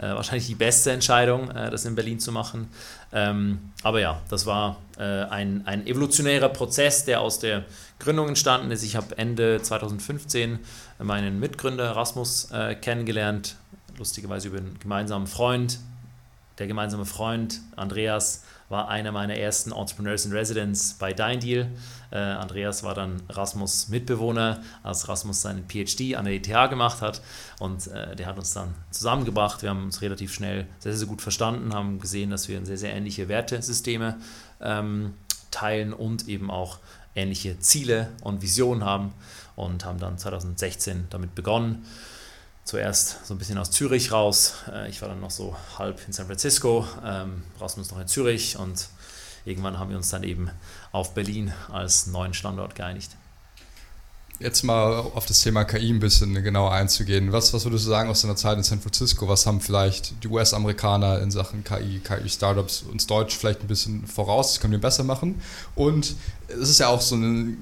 äh, wahrscheinlich die beste Entscheidung, äh, das in Berlin zu machen. Ähm, aber ja, das war äh, ein, ein evolutionärer Prozess, der aus der Gründung entstanden ist. Ich habe Ende 2015 meinen Mitgründer Rasmus äh, kennengelernt, lustigerweise über einen gemeinsamen Freund. Der gemeinsame Freund Andreas war einer meiner ersten Entrepreneurs in Residence bei Dein Deal. Äh, Andreas war dann Rasmus Mitbewohner, als Rasmus seinen PhD an der ETH gemacht hat. Und äh, der hat uns dann zusammengebracht. Wir haben uns relativ schnell sehr, sehr gut verstanden, haben gesehen, dass wir sehr, sehr ähnliche Wertesysteme ähm, teilen und eben auch ähnliche Ziele und Visionen haben und haben dann 2016 damit begonnen. Zuerst so ein bisschen aus Zürich raus. Äh, ich war dann noch so halb in San Francisco, ähm, Rasmus noch in Zürich und irgendwann haben wir uns dann eben auf Berlin als neuen Standort geeinigt. Jetzt mal auf das Thema KI ein bisschen genauer einzugehen. Was, was würdest du sagen aus deiner Zeit in San Francisco? Was haben vielleicht die US-Amerikaner in Sachen KI, KI-Startups uns Deutsch vielleicht ein bisschen voraus? Das können wir besser machen. Und es ist ja auch so ein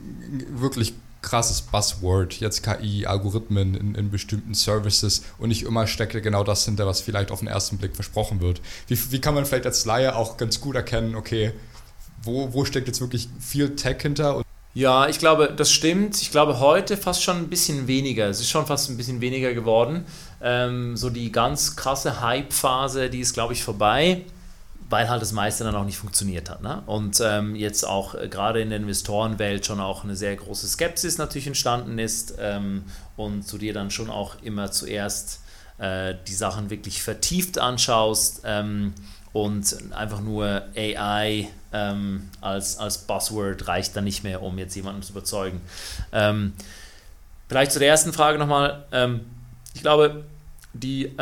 wirklich krasses Buzzword, jetzt KI, Algorithmen in, in, bestimmten Services und nicht immer steckt genau das hinter, was vielleicht auf den ersten Blick versprochen wird. Wie, wie kann man vielleicht als Laie auch ganz gut erkennen, okay, wo, wo steckt jetzt wirklich viel Tech hinter? Ja, ich glaube, das stimmt. Ich glaube, heute fast schon ein bisschen weniger. Es ist schon fast ein bisschen weniger geworden. Ähm, so die ganz krasse Hype-Phase, die ist, glaube ich, vorbei, weil halt das meiste dann auch nicht funktioniert hat. Ne? Und ähm, jetzt auch äh, gerade in der Investorenwelt schon auch eine sehr große Skepsis natürlich entstanden ist ähm, und du dir dann schon auch immer zuerst äh, die Sachen wirklich vertieft anschaust ähm, und einfach nur AI ähm, als, als Buzzword reicht dann nicht mehr, um jetzt jemanden zu überzeugen. Ähm, vielleicht zu der ersten Frage nochmal. Ähm, ich glaube, die,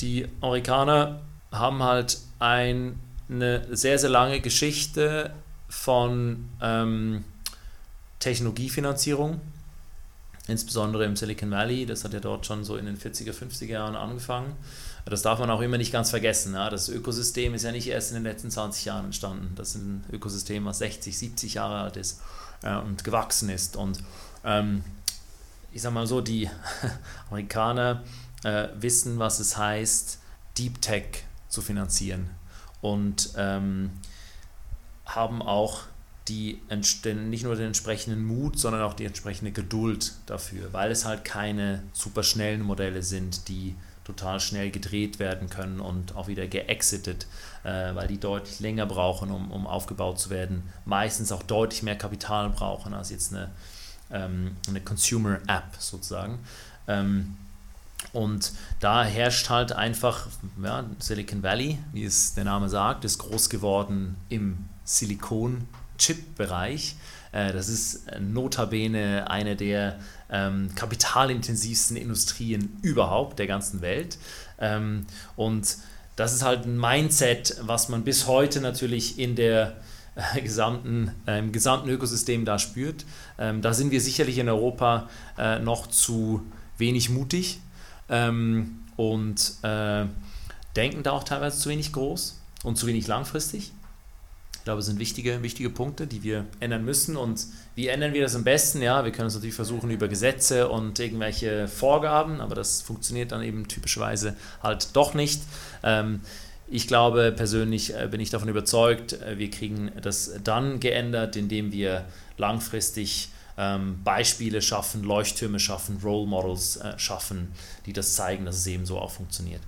die Amerikaner haben halt ein, eine sehr, sehr lange Geschichte von ähm, Technologiefinanzierung, insbesondere im Silicon Valley. Das hat ja dort schon so in den 40er, 50er Jahren angefangen. Das darf man auch immer nicht ganz vergessen. Ja. Das Ökosystem ist ja nicht erst in den letzten 20 Jahren entstanden. Das ist ein Ökosystem, was 60, 70 Jahre alt ist äh, und gewachsen ist. Und ähm, ich sage mal so, die Amerikaner äh, wissen, was es heißt, Deep Tech zu finanzieren und ähm, haben auch die, nicht nur den entsprechenden Mut, sondern auch die entsprechende Geduld dafür, weil es halt keine super schnellen Modelle sind, die total schnell gedreht werden können und auch wieder geexitet, äh, weil die deutlich länger brauchen, um, um aufgebaut zu werden. Meistens auch deutlich mehr Kapital brauchen als jetzt eine, ähm, eine Consumer-App sozusagen. Ähm, und da herrscht halt einfach ja, Silicon Valley, wie es der Name sagt, ist groß geworden im Silikon-Chip-Bereich. Äh, das ist notabene eine der ähm, kapitalintensivsten Industrien überhaupt der ganzen Welt. Ähm, und das ist halt ein Mindset, was man bis heute natürlich in der äh, gesamten, äh, im gesamten Ökosystem da spürt. Ähm, da sind wir sicherlich in Europa äh, noch zu wenig mutig ähm, und äh, denken da auch teilweise zu wenig groß und zu wenig langfristig glaube, es sind wichtige, wichtige Punkte, die wir ändern müssen. Und wie ändern wir das am besten? Ja, wir können es natürlich versuchen über Gesetze und irgendwelche Vorgaben, aber das funktioniert dann eben typischerweise halt doch nicht. Ähm, ich glaube persönlich äh, bin ich davon überzeugt, äh, wir kriegen das dann geändert, indem wir langfristig ähm, Beispiele schaffen, Leuchttürme schaffen, Role Models äh, schaffen, die das zeigen, dass es eben so auch funktioniert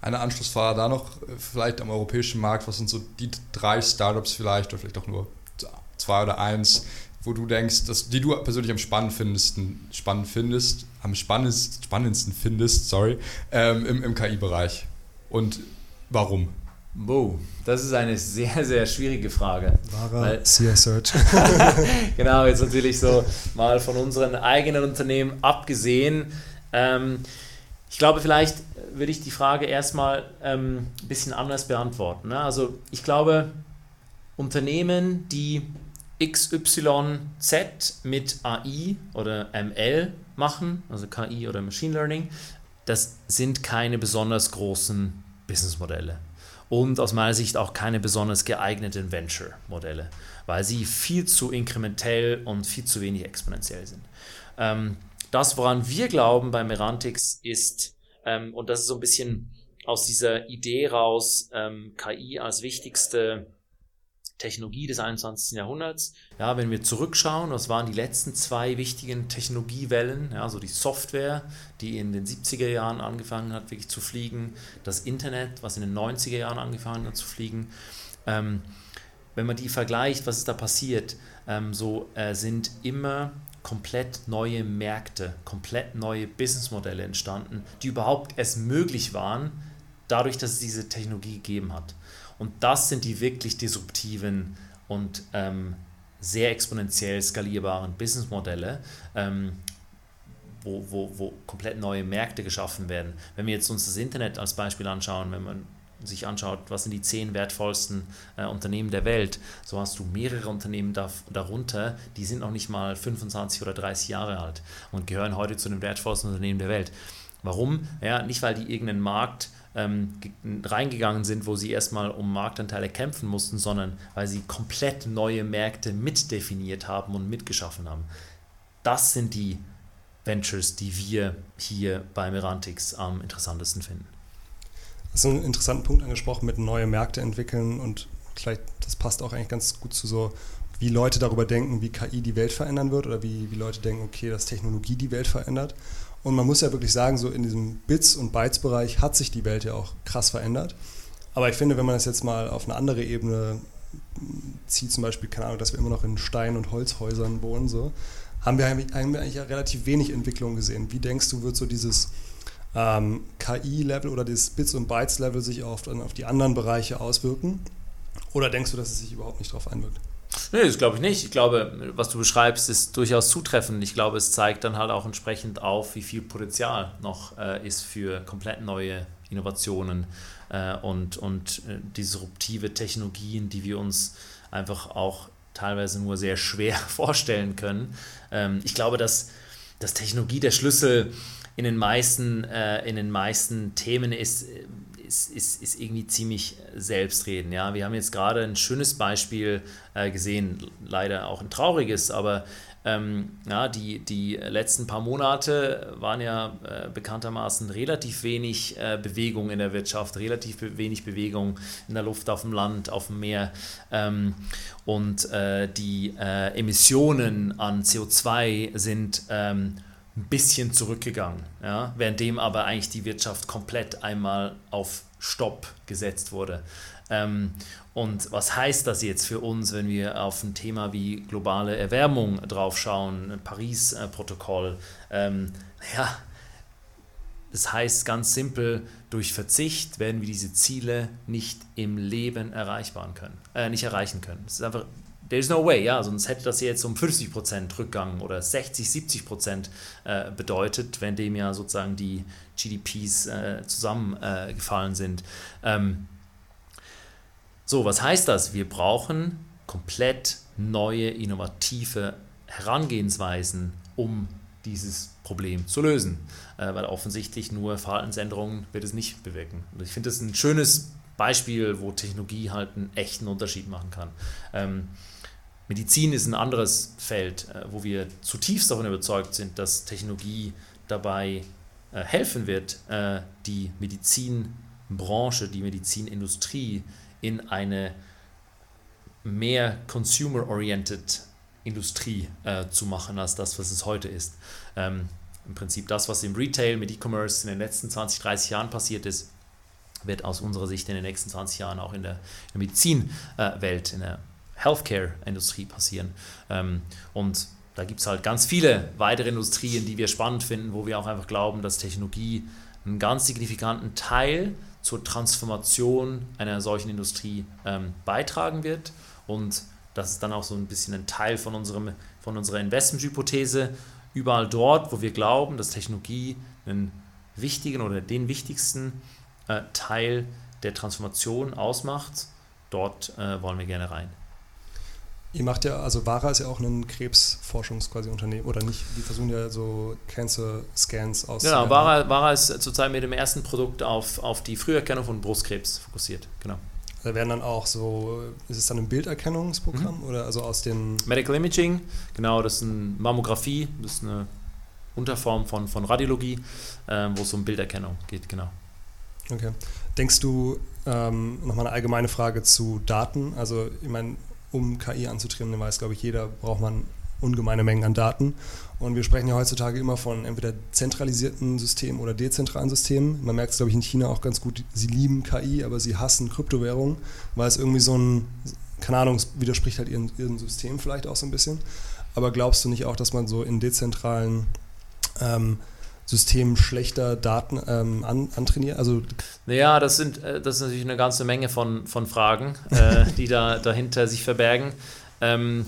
eine Anschlussfrage da noch, äh, vielleicht am europäischen Markt, was sind so die drei Startups vielleicht, oder vielleicht auch nur zwei oder eins, wo du denkst, dass, die du persönlich am spannend spannend findest, am spannendsten, spannendsten findest, sorry, ähm, im, im KI-Bereich. Und warum? Wow, das ist eine sehr, sehr schwierige Frage. Wahrer CS-Search. genau, jetzt natürlich so mal von unseren eigenen Unternehmen abgesehen. Ähm, Ich glaube, vielleicht würde ich die Frage erstmal ähm, ein bisschen anders beantworten. Ne? Also ich glaube, Unternehmen, die XYZ mit AI oder ML machen, also KI oder Machine Learning, das sind keine besonders großen Businessmodelle und aus meiner Sicht auch keine besonders geeigneten Venture-Modelle, weil sie viel zu inkrementell und viel zu wenig exponentiell sind. Ähm, das, woran wir glauben bei Merantix, ist, ähm, und das ist so ein bisschen aus dieser Idee raus, ähm, KI als wichtigste Technologie des 21. Jahrhunderts. Ja, wenn wir zurückschauen, was waren die letzten zwei wichtigen Technologiewellen? Ja, also die Software, die in den 70er Jahren angefangen hat, wirklich zu fliegen, das Internet, was in den 90er Jahren angefangen hat zu fliegen. Ähm, wenn man die vergleicht, was ist da passiert? Ähm, so äh, sind immer komplett neue Märkte, komplett neue Businessmodelle entstanden, die überhaupt erst möglich waren, dadurch, dass es diese Technologie gegeben hat. Und das sind die wirklich disruptiven und ähm, sehr exponentiell skalierbaren Businessmodelle, ähm, wo, wo, wo komplett neue Märkte geschaffen werden. Wenn wir jetzt uns das Internet als Beispiel anschauen, wenn man sich anschaut, was sind die zehn wertvollsten äh, Unternehmen der Welt, so hast du mehrere Unternehmen da, darunter, die sind noch nicht mal 25 oder 30 Jahre alt und gehören heute zu den wertvollsten Unternehmen der Welt. Warum? Ja, nicht, weil die irgendeinen Markt ähm, reingegangen sind, wo sie erstmal um Marktanteile kämpfen mussten, sondern weil sie komplett neue Märkte mitdefiniert haben und mitgeschaffen haben. Das sind die Ventures, die wir hier bei Merantix am interessantesten finden. Das ist einen interessanten Punkt angesprochen mit neue Märkte entwickeln und vielleicht, das passt auch eigentlich ganz gut zu so, wie Leute darüber denken, wie KI die Welt verändern wird oder wie, wie Leute denken, okay, dass Technologie die Welt verändert. Und man muss ja wirklich sagen, so in diesem Bits- und Bytes-Bereich hat sich die Welt ja auch krass verändert. Aber ich finde, wenn man das jetzt mal auf eine andere Ebene zieht, zum Beispiel, keine Ahnung, dass wir immer noch in Stein- und Holzhäusern wohnen, so, haben wir eigentlich ja relativ wenig Entwicklung gesehen. Wie denkst du, wird so dieses ähm, KI-Level oder dieses Bits- und Bytes-Level sich auf, auf die anderen Bereiche auswirken? Oder denkst du, dass es sich überhaupt nicht darauf einwirkt? Nee, das glaube ich nicht. Ich glaube, was du beschreibst, ist durchaus zutreffend. Ich glaube, es zeigt dann halt auch entsprechend auf, wie viel Potenzial noch äh, ist für komplett neue Innovationen äh, und, und äh, disruptive Technologien, die wir uns einfach auch teilweise nur sehr schwer vorstellen können. Ähm, ich glaube, dass, dass Technologie der Schlüssel in den meisten, äh, in den meisten Themen ist ist, ist, ist irgendwie ziemlich selbstredend. Ja? Wir haben jetzt gerade ein schönes Beispiel äh, gesehen, leider auch ein trauriges, aber ähm, ja, die, die letzten paar Monate waren ja äh, bekanntermaßen relativ wenig äh, Bewegung in der Wirtschaft, relativ wenig Bewegung in der Luft, auf dem Land, auf dem Meer. Ähm, und äh, die äh, Emissionen an CO2 sind ähm, ein bisschen zurückgegangen, ja, währenddem aber eigentlich die Wirtschaft komplett einmal auf Stopp gesetzt wurde. Ähm, und was heißt das jetzt für uns, wenn wir auf ein Thema wie globale Erwärmung draufschauen, Paris-Protokoll? Ähm, ja, das heißt ganz simpel, durch Verzicht werden wir diese Ziele nicht im Leben erreichbar können, äh, nicht erreichen können. Das ist einfach There's no way, ja, sonst hätte das jetzt um 50% Rückgang oder 60, 70% äh, bedeutet, wenn dem ja sozusagen die GDPs äh, zusammengefallen sind. Ähm, so, was heißt das? Wir brauchen komplett neue, innovative Herangehensweisen, um dieses Problem zu lösen. Äh, weil offensichtlich nur Verhaltensänderungen wird es nicht bewirken. Und ich finde das ein schönes Beispiel, wo Technologie halt einen echten Unterschied machen kann. Ähm, Medizin ist ein anderes Feld, äh, wo wir zutiefst davon überzeugt sind, dass Technologie dabei äh, helfen wird, äh, die Medizinbranche, die Medizinindustrie in eine mehr consumer-oriented Industrie zu machen, als das, was es heute ist. Ähm, Im Prinzip das, was im Retail mit E-Commerce in den letzten 20, 30 Jahren passiert ist, wird aus unserer Sicht in den nächsten 20 Jahren auch in der, Medizinwelt, in der Healthcare-Industrie passieren. Ähm, und da gibt es halt ganz viele weitere Industrien, die wir spannend finden, wo wir auch einfach glauben, dass Technologie einen ganz signifikanten Teil zur Transformation einer solchen Industrie ähm, beitragen wird. Und das ist dann auch so ein bisschen ein Teil von, unserem, von unserer Investmenthypothese. Überall dort, wo wir glauben, dass Technologie einen wichtigen oder den wichtigsten äh, Teil der Transformation ausmacht, dort äh, wollen wir gerne rein. Ihr macht ja, also Vara ist ja auch ein Krebsforschungs quasi Unternehmen, oder nicht? Die versuchen ja so Cancer-Scans aus. Genau, Vara, Vara ist zurzeit mit dem ersten Produkt auf, auf die Früherkennung von Brustkrebs fokussiert, genau. Da werden dann auch so, ist es dann ein Bilderkennungsprogramm mhm. oder also aus den. Medical Imaging, genau, das ist eine Mammographie, das ist eine Unterform von, von Radiologie, äh, wo es um Bilderkennung geht, genau. Okay. Denkst du, ähm, nochmal eine allgemeine Frage zu Daten? Also, ich meine, um KI anzutrieben, weiß, glaube ich, jeder, braucht man ungemeine Mengen an Daten. Und wir sprechen ja heutzutage immer von entweder zentralisierten Systemen oder dezentralen Systemen. Man merkt es, glaube ich, in China auch ganz gut. Sie lieben KI, aber sie hassen Kryptowährungen, weil es irgendwie so ein, keine Ahnung, widerspricht halt ihrem, ihrem System vielleicht auch so ein bisschen. Aber glaubst du nicht auch, dass man so in dezentralen ähm, System schlechter Daten ähm, an, antrainiert? Also naja, das sind äh, das ist natürlich eine ganze Menge von, von Fragen, äh, die da dahinter sich verbergen. Ähm,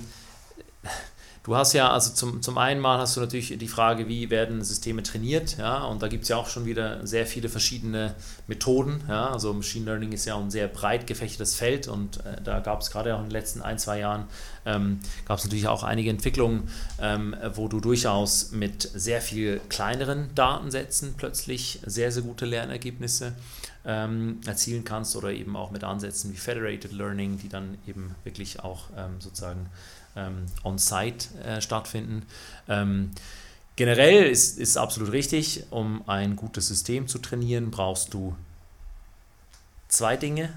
Du hast ja, also zum, zum einen mal hast du natürlich die Frage, wie werden Systeme trainiert, ja, und da gibt es ja auch schon wieder sehr viele verschiedene Methoden, ja, also Machine Learning ist ja ein sehr breit gefächertes Feld und äh, da gab es gerade auch in den letzten ein, zwei Jahren, ähm, gab es natürlich auch einige Entwicklungen, ähm, wo du durchaus mit sehr viel kleineren Datensätzen plötzlich sehr, sehr gute Lernergebnisse ähm, erzielen kannst oder eben auch mit Ansätzen wie Federated Learning, die dann eben wirklich auch ähm, sozusagen ähm, on-site äh, stattfinden. Ähm, generell ist, ist absolut richtig, um ein gutes System zu trainieren, brauchst du zwei Dinge,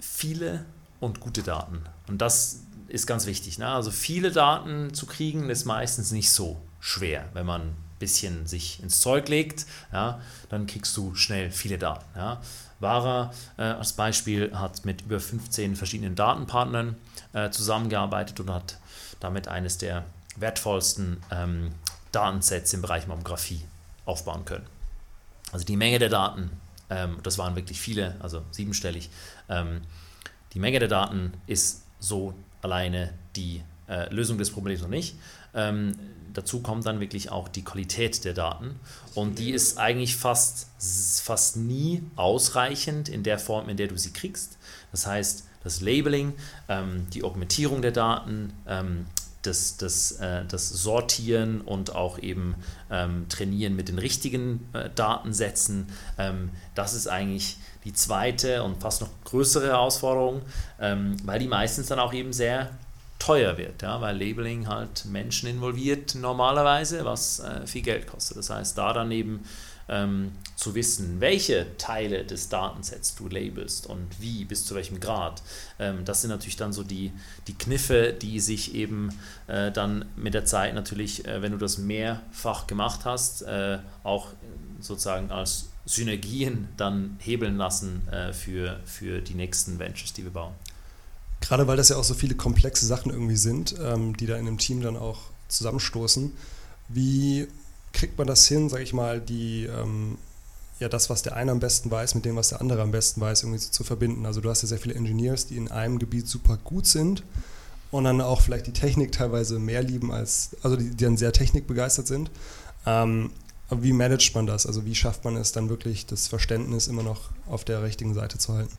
viele und gute Daten. Und das ist ganz wichtig. Ne? Also viele Daten zu kriegen ist meistens nicht so schwer, wenn man ein bisschen sich ins Zeug legt, ja, dann kriegst du schnell viele Daten. Ja. Vara äh, als Beispiel hat mit über 15 verschiedenen Datenpartnern äh, zusammengearbeitet und hat damit eines der wertvollsten ähm, Datensets im Bereich Mammographie aufbauen können. Also die Menge der Daten, ähm, das waren wirklich viele, also siebenstellig, ähm, die Menge der Daten ist so alleine die äh, Lösung des Problems noch nicht. Ähm, dazu kommt dann wirklich auch die Qualität der Daten und die ist eigentlich fast, fast nie ausreichend in der Form, in der du sie kriegst. Das heißt, das Labeling, ähm, die Augmentierung der Daten, ähm, das, das, äh, das Sortieren und auch eben ähm, Trainieren mit den richtigen äh, Datensätzen. Ähm, das ist eigentlich die zweite und fast noch größere Herausforderung, ähm, weil die meistens dann auch eben sehr teuer wird, ja, weil Labeling halt Menschen involviert normalerweise, was äh, viel Geld kostet. Das heißt, da dann eben ähm, zu wissen, welche Teile des Datensets du labelst und wie, bis zu welchem Grad. Ähm, das sind natürlich dann so die, die Kniffe, die sich eben äh, dann mit der Zeit natürlich, äh, wenn du das mehrfach gemacht hast, äh, auch sozusagen als Synergien dann hebeln lassen äh, für, für die nächsten Ventures, die wir bauen. Gerade weil das ja auch so viele komplexe Sachen irgendwie sind, ähm, die da in einem Team dann auch zusammenstoßen. Wie kriegt man das hin, sage ich mal, die ähm, ja das, was der eine am besten weiß, mit dem, was der andere am besten weiß, irgendwie so zu verbinden. Also du hast ja sehr viele Engineers, die in einem Gebiet super gut sind und dann auch vielleicht die Technik teilweise mehr lieben als, also die, die dann sehr technikbegeistert sind. Ähm, aber wie managt man das? Also wie schafft man es dann wirklich, das Verständnis immer noch auf der richtigen Seite zu halten?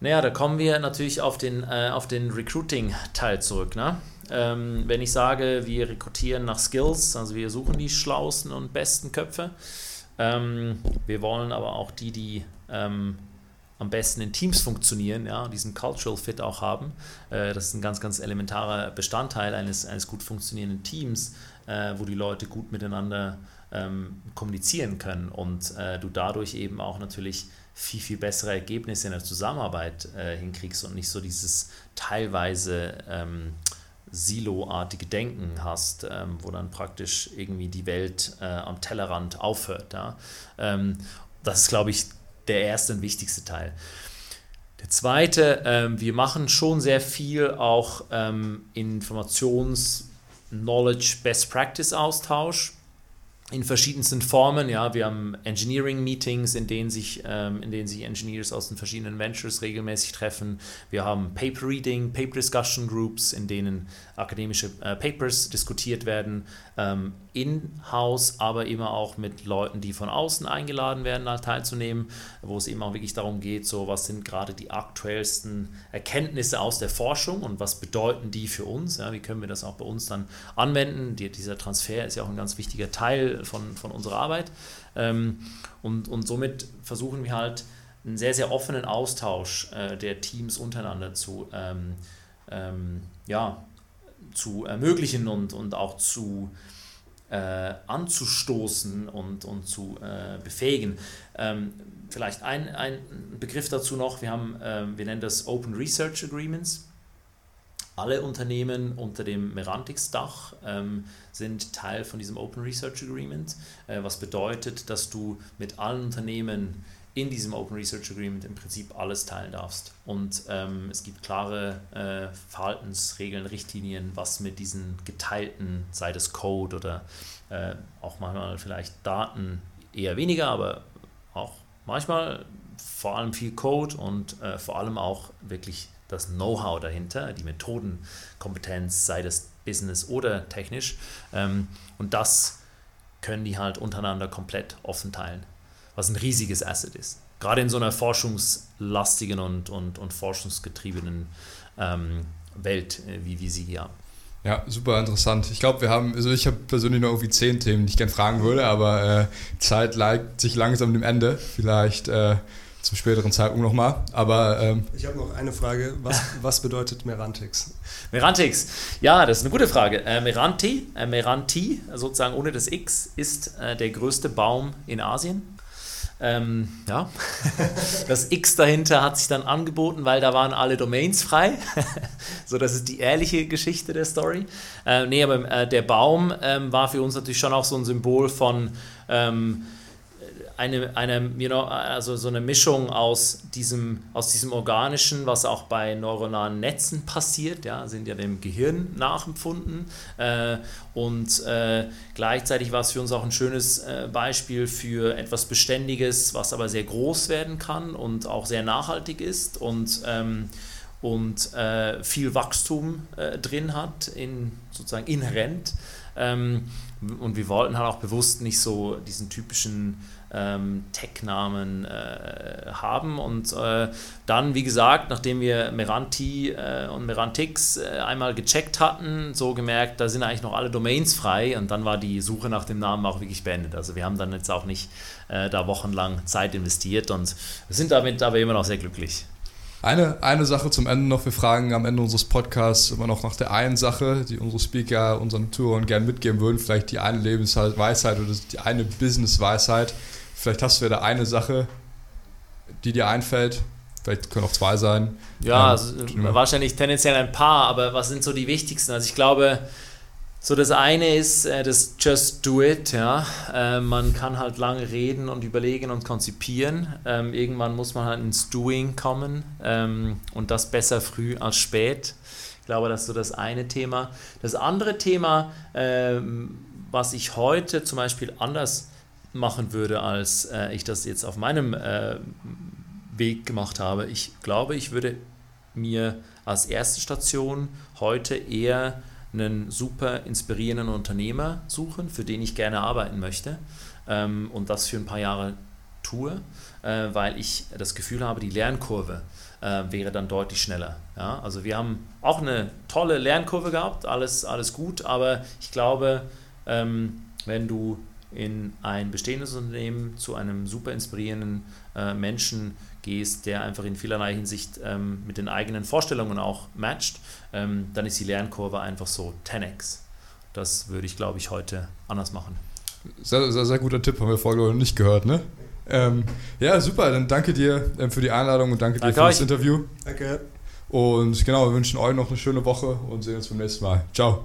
Naja, da kommen wir natürlich auf den, äh, den Recruiting-Teil zurück. Ne? Ähm, wenn ich sage, wir rekrutieren nach Skills, also wir suchen die schlauesten und besten Köpfe, ähm, wir wollen aber auch die, die ähm, am besten in Teams funktionieren, ja, diesen Cultural Fit auch haben. Äh, das ist ein ganz, ganz elementarer Bestandteil eines, eines gut funktionierenden Teams, äh, wo die Leute gut miteinander ähm, kommunizieren können und äh, du dadurch eben auch natürlich viel, viel bessere Ergebnisse in der Zusammenarbeit äh, hinkriegst und nicht so dieses teilweise ähm, Silo-artige Denken hast, ähm, wo dann praktisch irgendwie die Welt äh, am Tellerrand aufhört. Ja? Ähm, das ist, glaube ich, der erste und wichtigste Teil. Der zweite, ähm, wir machen schon sehr viel auch ähm, Informations-, Knowledge, Best Practice-Austausch in verschiedensten Formen. Ja, wir haben Engineering-Meetings, in denen sich, ähm, in denen sich Engineers aus den verschiedenen Ventures regelmäßig treffen. Wir haben Paper-Reading, Paper-Discussion-Groups, in denen akademische äh, Papers diskutiert werden. ähm, in-house, aber immer auch mit Leuten, die von außen eingeladen werden, da teilzunehmen, wo es eben auch wirklich darum geht, so was sind gerade die aktuellsten Erkenntnisse aus der Forschung und was bedeuten die für uns, ja, wie können wir das auch bei uns dann anwenden. Die, dieser Transfer ist ja auch ein ganz wichtiger Teil von, von unserer Arbeit ähm, und, und somit versuchen wir halt einen sehr, sehr offenen Austausch äh, der Teams untereinander zu, ähm, ähm ja, zu ermöglichen und, und auch zu äh, anzustoßen und, und zu äh, befähigen. Ähm, vielleicht ein, ein Begriff dazu noch, wir, haben, äh, wir nennen das Open Research Agreements. Alle Unternehmen unter dem Merantix-Dach ähm, sind Teil von diesem Open Research Agreement, äh, was bedeutet, dass du mit allen Unternehmen in diesem Open Research Agreement im Prinzip alles teilen darfst. Und ähm, es gibt klare äh, Verhaltensregeln, Richtlinien, was mit diesen geteilten, sei das Code oder äh, auch manchmal vielleicht Daten, eher weniger, aber auch manchmal vor allem viel Code und äh, vor allem auch wirklich das Know-how dahinter, die Methodenkompetenz, sei das Business oder technisch. Ähm, und das können die halt untereinander komplett offen teilen was ein riesiges Asset ist. Gerade in so einer forschungslastigen und, und, und forschungsgetriebenen ähm, Welt, äh, wie wir sie hier haben. Ja, super interessant. Ich glaube, wir haben, also ich habe persönlich noch irgendwie zehn Themen, die ich gerne fragen würde, aber äh, Zeit neigt sich langsam dem Ende. Vielleicht äh, zum späteren Zeitpunkt nochmal. Aber ähm, ich habe noch eine Frage. Was, was bedeutet Merantix? Merantix, ja, das ist eine gute Frage. Äh, Meranti, äh, Meranti, sozusagen ohne das X, ist äh, der größte Baum in Asien. Ähm, ja, das X dahinter hat sich dann angeboten, weil da waren alle Domains frei. so, das ist die ehrliche Geschichte der Story. Äh, nee, aber äh, der Baum ähm, war für uns natürlich schon auch so ein Symbol von ähm, eine, eine you know, also so eine Mischung aus diesem, aus diesem Organischen, was auch bei neuronalen Netzen passiert, ja, sind ja dem Gehirn nachempfunden. Äh, und äh, gleichzeitig war es für uns auch ein schönes äh, Beispiel für etwas Beständiges, was aber sehr groß werden kann und auch sehr nachhaltig ist und, ähm, und äh, viel Wachstum äh, drin hat, in, sozusagen inhärent. Ähm, und wir wollten halt auch bewusst nicht so diesen typischen ähm, Tech-Namen äh, haben. Und äh, dann, wie gesagt, nachdem wir Meranti äh, und Merantix äh, einmal gecheckt hatten, so gemerkt, da sind eigentlich noch alle Domains frei und dann war die Suche nach dem Namen auch wirklich beendet. Also wir haben dann jetzt auch nicht äh, da wochenlang Zeit investiert und sind damit aber immer noch sehr glücklich. Eine, eine Sache zum Ende noch. Wir fragen am Ende unseres Podcasts immer noch nach der einen Sache, die unsere Speaker unseren Tourern gerne mitgeben würden. Vielleicht die eine Lebensweisheit oder die eine Business-Weisheit. Vielleicht hast du ja da eine Sache, die dir einfällt. Vielleicht können auch zwei sein. Ja, ähm, also wahrscheinlich tendenziell ein paar, aber was sind so die wichtigsten? Also ich glaube, so das eine ist äh, das Just Do It. Ja, äh, man kann halt lange reden und überlegen und konzipieren. Ähm, irgendwann muss man halt ins Doing kommen ähm, und das besser früh als spät. Ich glaube, das ist so das eine Thema. Das andere Thema, ähm, was ich heute zum Beispiel anders machen würde, als äh, ich das jetzt auf meinem äh, Weg gemacht habe. Ich glaube, ich würde mir als erste Station heute eher einen super inspirierenden Unternehmer suchen, für den ich gerne arbeiten möchte ähm, und das für ein paar Jahre tue, äh, weil ich das Gefühl habe, die Lernkurve äh, wäre dann deutlich schneller. Ja? Also wir haben auch eine tolle Lernkurve gehabt, alles, alles gut, aber ich glaube, ähm, wenn du in ein bestehendes Unternehmen zu einem super inspirierenden äh, Menschen gehst, der einfach in vielerlei Hinsicht ähm, mit den eigenen Vorstellungen auch matcht, ähm, dann ist die Lernkurve einfach so 10x. Das würde ich, glaube ich, heute anders machen. Sehr, sehr, sehr guter Tipp, haben wir vorher noch nicht gehört, ne? Ähm, ja, super, dann danke dir ähm, für die Einladung und danke, danke dir für euch. das Interview. Danke. Und genau, wir wünschen euch noch eine schöne Woche und sehen uns beim nächsten Mal. Ciao.